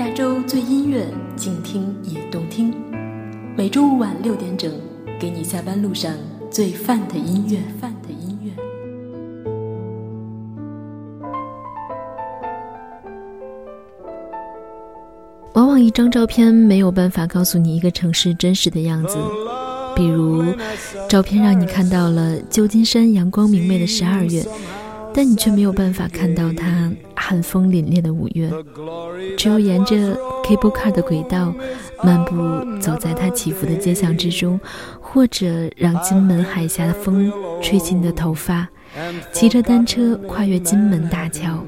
亚洲最音乐，静听也动听。每周五晚六点整，给你下班路上最范的音乐。范的音乐。往往一张照片没有办法告诉你一个城市真实的样子，比如，照片让你看到了旧金山阳光明媚的十二月。但你却没有办法看到它寒风凛冽的五月，只有沿着 Cable Car 的轨道漫步，走在它起伏的街巷之中，或者让金门海峡的风吹起你的头发，骑着单车跨越金门大桥，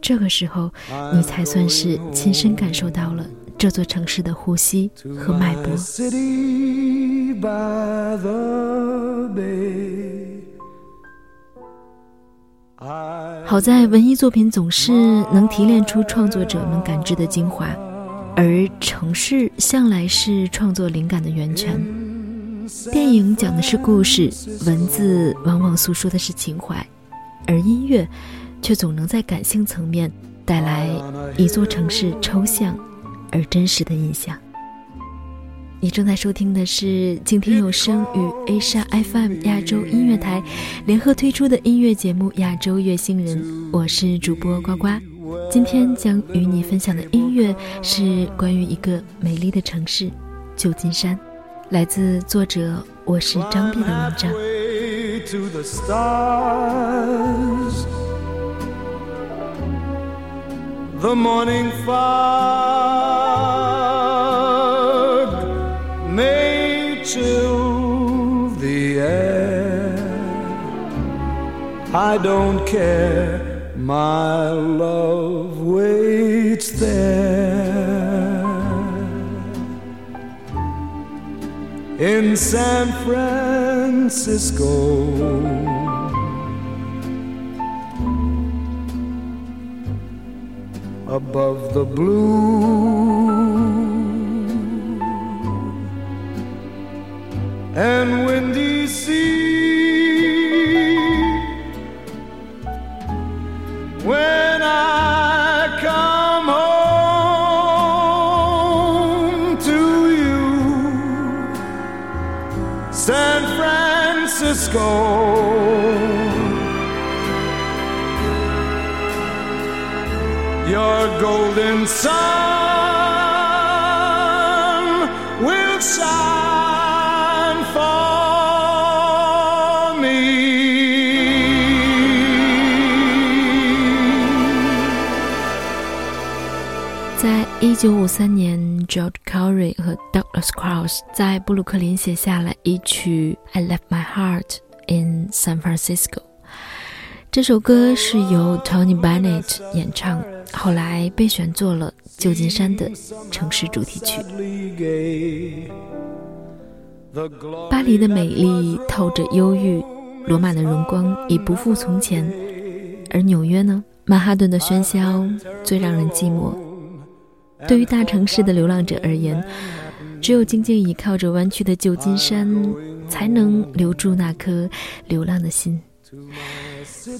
这个时候，你才算是亲身感受到了这座城市的呼吸和脉搏。By the bay. 好在文艺作品总是能提炼出创作者们感知的精华，而城市向来是创作灵感的源泉。电影讲的是故事，文字往往诉说的是情怀，而音乐却总能在感性层面带来一座城市抽象而真实的印象。你正在收听的是静听有声与 Asia FM 亚洲音乐台联合推出的音乐节目《亚洲乐星人》，我是主播呱呱。今天将与你分享的音乐是关于一个美丽的城市——旧金山，来自作者我是张碧的文章。The morning chill the air. I don't care, my love waits there. In San Francisco. Above the blue and windy sea. 九五三年，George Curry 和 Douglas Cross 在布鲁克林写下了一曲《I Left My Heart in San Francisco》。这首歌是由 Tony Bennett 演唱，后来被选作了旧金山的城市主题曲。巴黎的美丽透着忧郁，罗马的荣光已不复从前，而纽约呢？曼哈顿的喧嚣最让人寂寞。对于大城市的流浪者而言，只有静静倚靠着弯曲的旧金山，才能留住那颗流浪的心。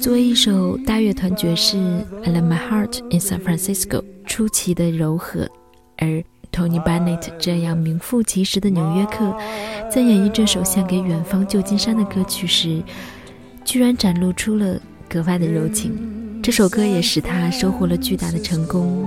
作为一首大乐团爵士《I Left My Heart in San Francisco》，出奇的柔和，而 Tony Bennett 这样名副其实的纽约客，在演绎这首献给远方旧金山的歌曲时，居然展露出了格外的柔情。这首歌也使他收获了巨大的成功。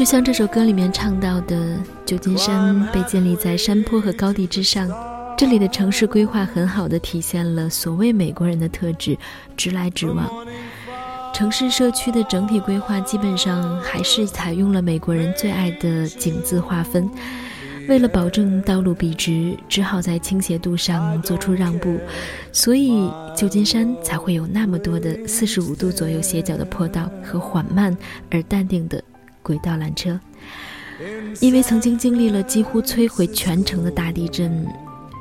就像这首歌里面唱到的，旧金山被建立在山坡和高地之上，这里的城市规划很好的体现了所谓美国人的特质——直来直往。城市社区的整体规划基本上还是采用了美国人最爱的井字划分，为了保证道路笔直，只好在倾斜度上做出让步，所以旧金山才会有那么多的四十五度左右斜角的坡道和缓慢而淡定的。轨道缆车，因为曾经经历了几乎摧毁全城的大地震，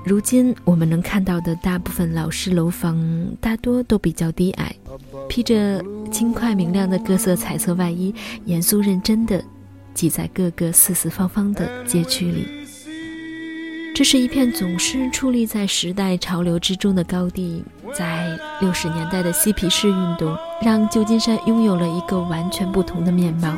如今我们能看到的大部分老式楼房，大多都比较低矮，披着轻快明亮的各色彩色外衣，严肃认真的挤在各个四四方方的街区里。这是一片总是矗立在时代潮流之中的高地。在六十年代的嬉皮士运动，让旧金山拥有了一个完全不同的面貌。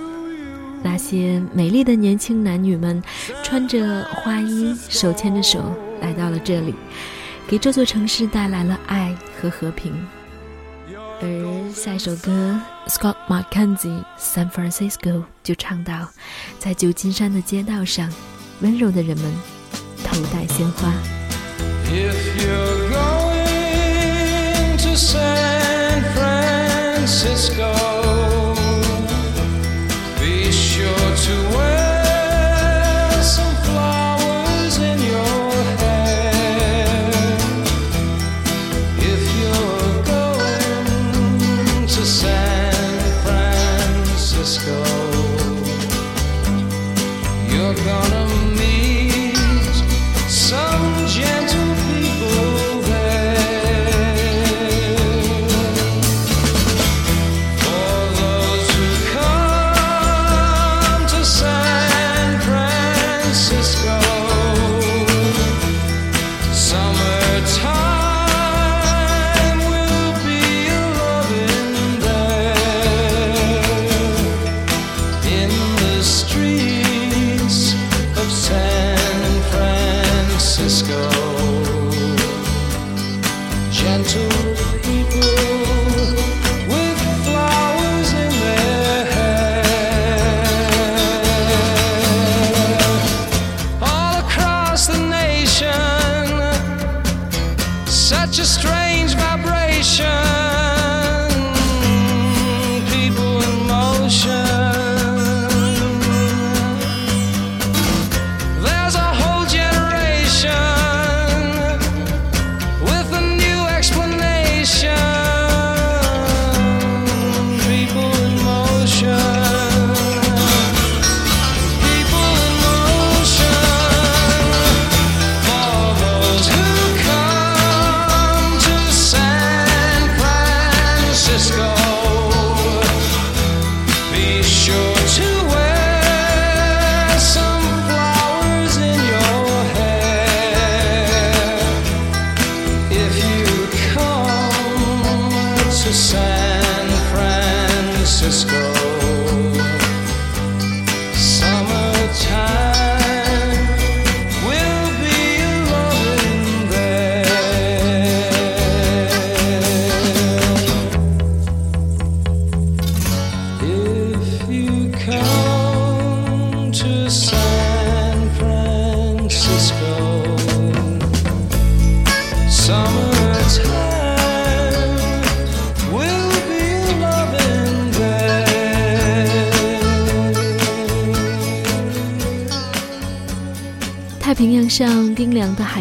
那些美丽的年轻男女们，穿着花衣，手牵着手。来到了这里，给这座城市带来了爱和和平。而下一首歌，Scott McKenzie《San Francisco》就唱到，在旧金山的街道上，温柔的人们头戴鲜花。if you're going to san francisco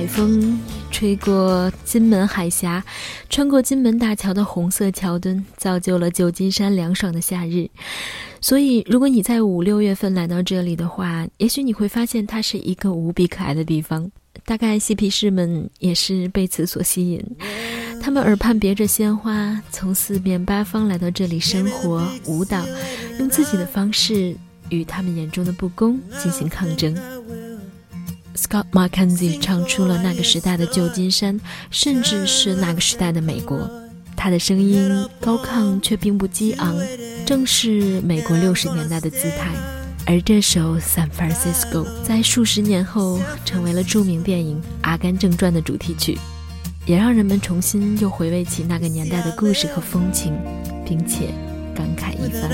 海风吹过金门海峡，穿过金门大桥的红色桥墩，造就了旧金山凉爽的夏日。所以，如果你在五六月份来到这里的话，也许你会发现它是一个无比可爱的地方。大概嬉皮士们也是被此所吸引，他们耳畔别着鲜花，从四面八方来到这里生活、舞蹈，用自己的方式与他们眼中的不公进行抗争。Scott McKenzie 唱出了那个时代的旧金山，甚至是那个时代的美国。他的声音高亢却并不激昂，正是美国六十年代的姿态。而这首《San Francisco》在数十年后成为了著名电影《阿甘正传》的主题曲，也让人们重新又回味起那个年代的故事和风情，并且感慨一番。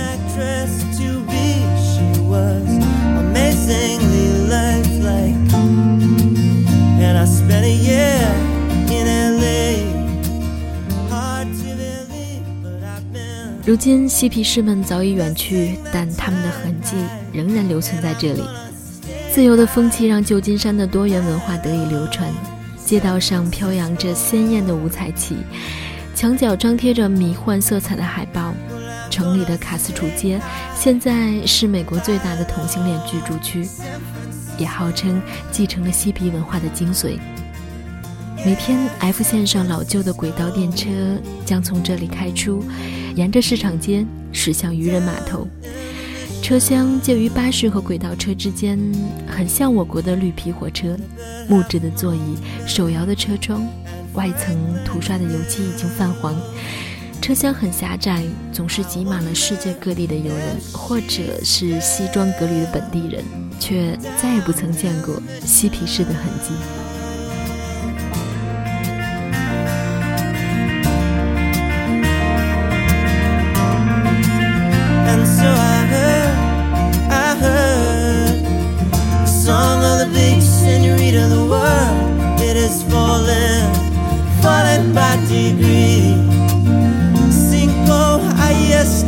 如今，嬉皮士们早已远去，但他们的痕迹仍然留存在这里。自由的风气让旧金山的多元文化得以流传，街道上飘扬着鲜艳的五彩旗，墙角张贴着迷幻色彩的海报。城里的卡斯楚街现在是美国最大的同性恋居住区，也号称继承了嬉皮文化的精髓。每天 F 线上老旧的轨道电车将从这里开出，沿着市场街驶向渔人码头。车厢介于巴士和轨道车之间，很像我国的绿皮火车，木质的座椅，手摇的车窗，外层涂刷的油漆已经泛黄。车厢很狭窄，总是挤满了世界各地的游人，或者是西装革履的本地人，却再也不曾见过嬉皮士的痕迹。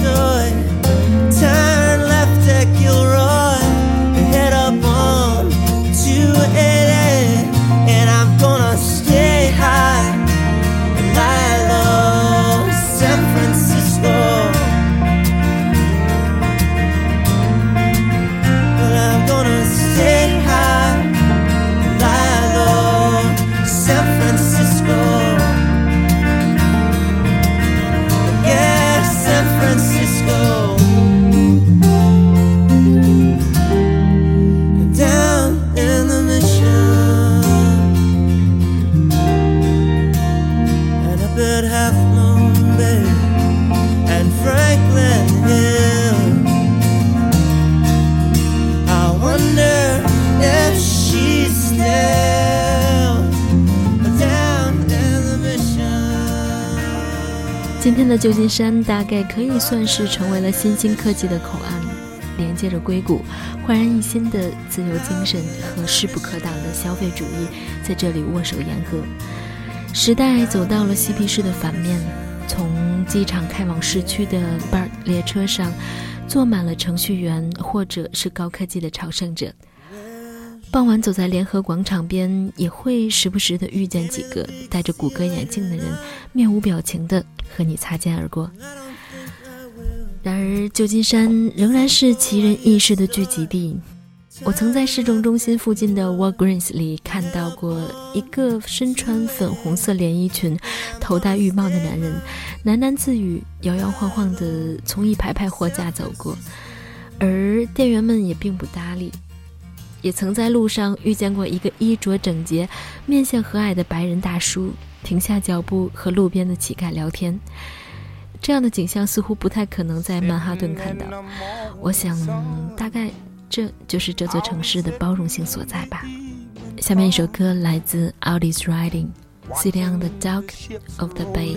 Illinois. Turn left at Gilroy head up on 280. And I'm gonna stay high and lie San Francisco. But I'm gonna stay high, and lie San Francisco. 旧金山大概可以算是成为了新兴科技的口岸，连接着硅谷，焕然一新的自由精神和势不可挡的消费主义在这里握手言和。时代走到了嬉皮士的反面，从机场开往市区的 BART 列车上，坐满了程序员或者是高科技的朝圣者。傍晚走在联合广场边，也会时不时的遇见几个戴着谷歌眼镜的人，面无表情的和你擦肩而过。然而，旧金山仍然是奇人异事的聚集地。我曾在市政中心附近的 Walgreens 里看到过一个身穿粉红色连衣裙、头戴浴帽的男人，喃喃自语，摇摇晃晃地从一排排货架走过，而店员们也并不搭理。也曾在路上遇见过一个衣着整洁、面相和蔼的白人大叔，停下脚步和路边的乞丐聊天。这样的景象似乎不太可能在曼哈顿看到。我想，大概这就是这座城市的包容性所在吧。下面一首歌来自 Audis Riding，《Sitting on the Dock of the Bay》。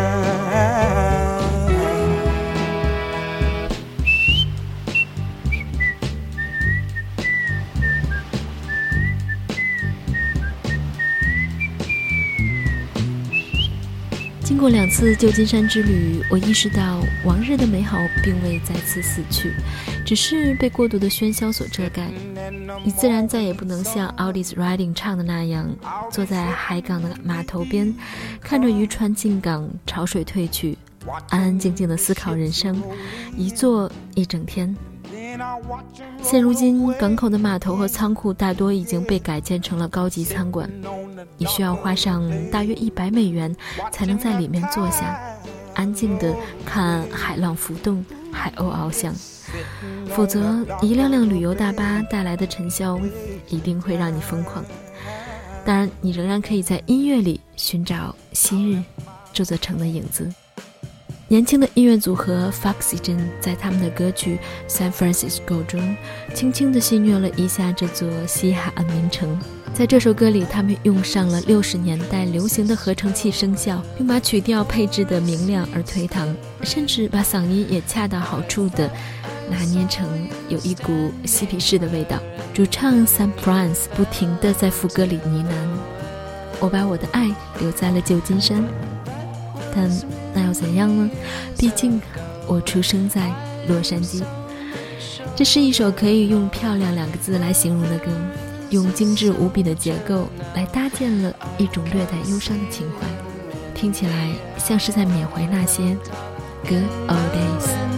过两次旧金山之旅，我意识到往日的美好并未再次死去，只是被过度的喧嚣所遮盖。你自然再也不能像 a l d i s Riding 唱的那样，坐在海港的码头边，看着渔船进港，潮水退去，安安静静的思考人生，一坐一整天。现如今，港口的码头和仓库大多已经被改建成了高级餐馆，你需要花上大约一百美元才能在里面坐下，安静地看海浪浮动、海鸥翱翔。否则，一辆辆旅游大巴带来的尘嚣一定会让你疯狂。当然，你仍然可以在音乐里寻找昔日这座城的影子。年轻的音乐组合 Foxygen 在他们的歌曲《San Francisco》中，轻轻地戏谑了一下这座西海岸名城。在这首歌里，他们用上了六十年代流行的合成器声效，并把曲调配置得明亮而颓唐，甚至把嗓音也恰到好处地拿捏成有一股嬉皮士的味道。主唱 Sam f r a n c e 不停地在副歌里呢喃：“我把我的爱留在了旧金山。”但那又怎样呢？毕竟我出生在洛杉矶。这是一首可以用“漂亮”两个字来形容的歌，用精致无比的结构来搭建了一种略带忧伤的情怀，听起来像是在缅怀那些 good old days。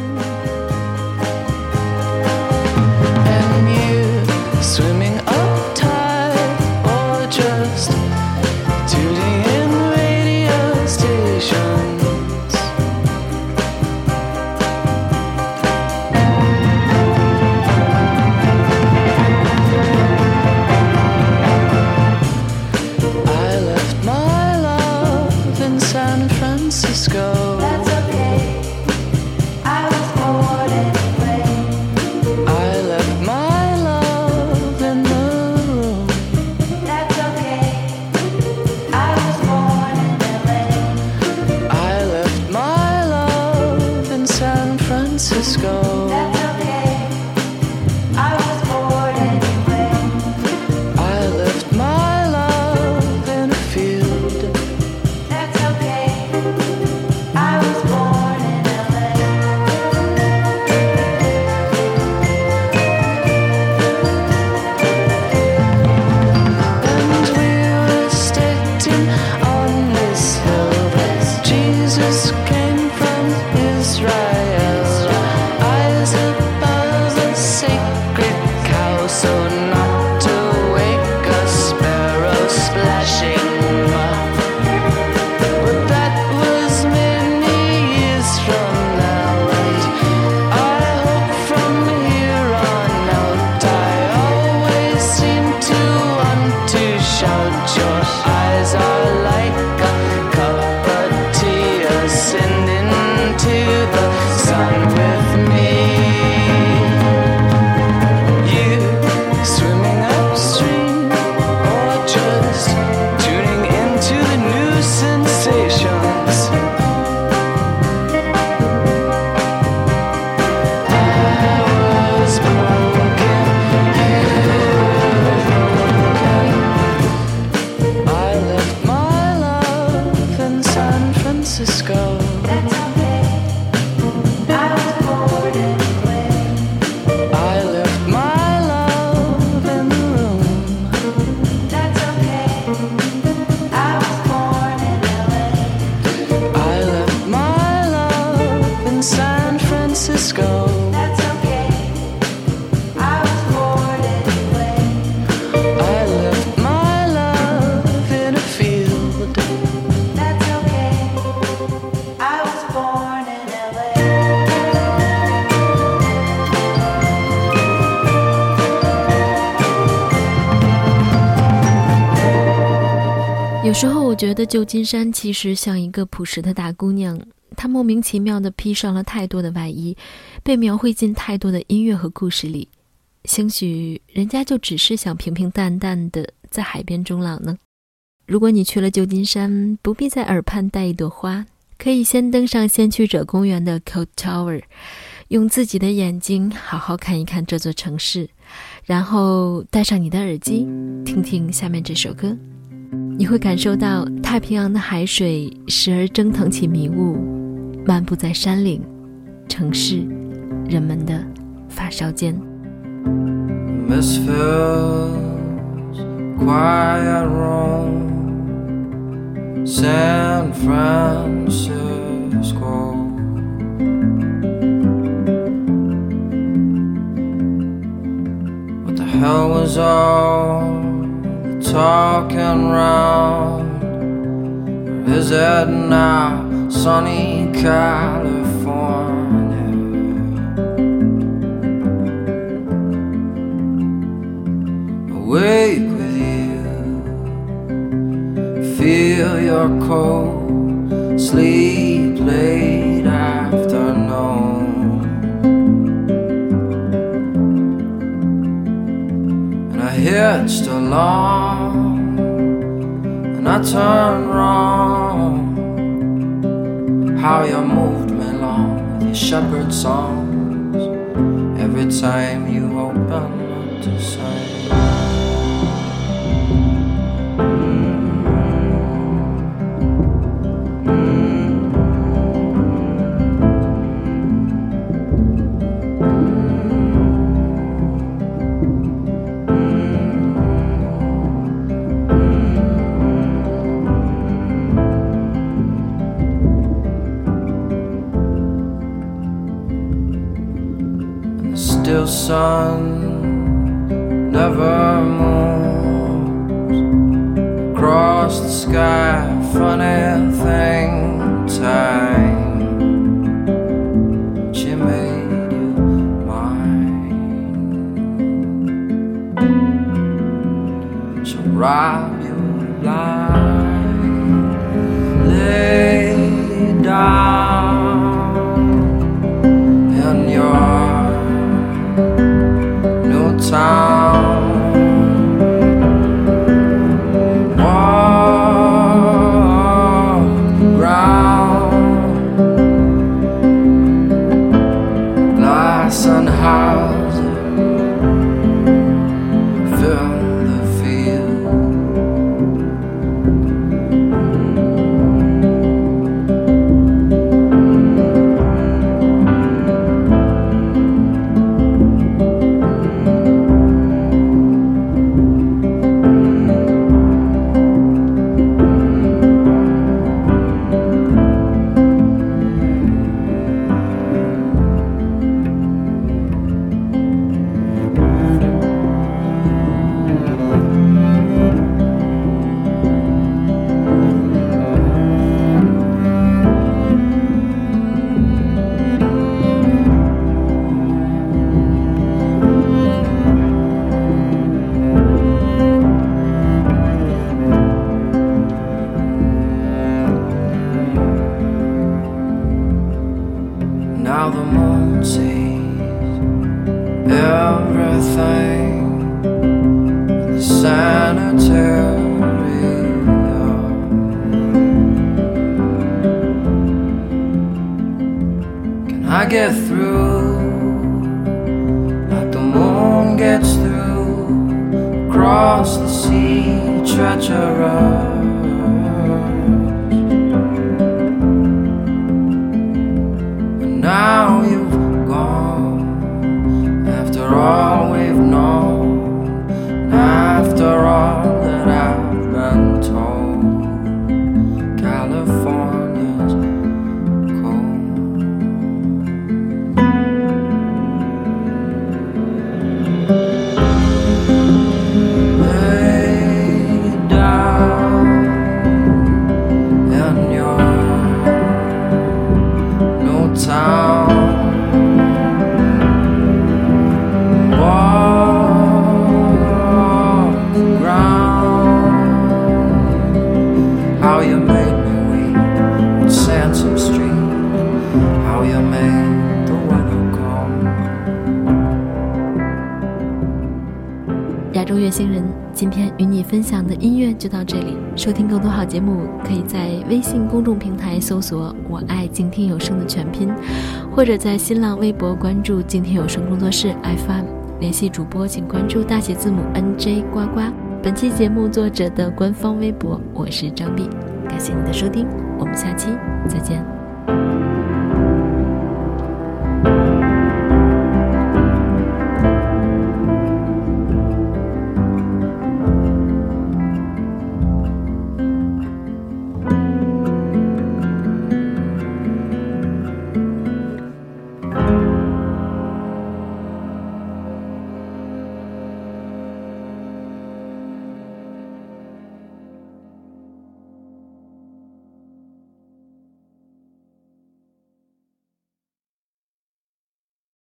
觉得旧金山其实像一个朴实的大姑娘，她莫名其妙地披上了太多的外衣，被描绘进太多的音乐和故事里。兴许人家就只是想平平淡淡的在海边终老呢。如果你去了旧金山，不必在耳畔戴一朵花，可以先登上先驱者公园的 Coat Tower，用自己的眼睛好好看一看这座城市，然后戴上你的耳机，听听下面这首歌。你会感受到太平洋的海水时而蒸腾起迷雾，漫步在山岭、城市、人们的发梢间。hell was all talking round? Is it now sunny California? Awake with you, feel your cold, sleep late afternoon. And I hitched along I turned wrong. How you moved me along with your shepherd songs every time you open up to sing. Still sun never moves across the sky. Funny thing, time she made you mine. She'll rob you blind, lay down passar. 收听更多好节目，可以在微信公众平台搜索“我爱静听有声”的全拼，或者在新浪微博关注“静听有声工作室 FM”。联系主播，请关注大写字母 NJ 呱呱。本期节目作者的官方微博，我是张碧，感谢你的收听，我们下期再见。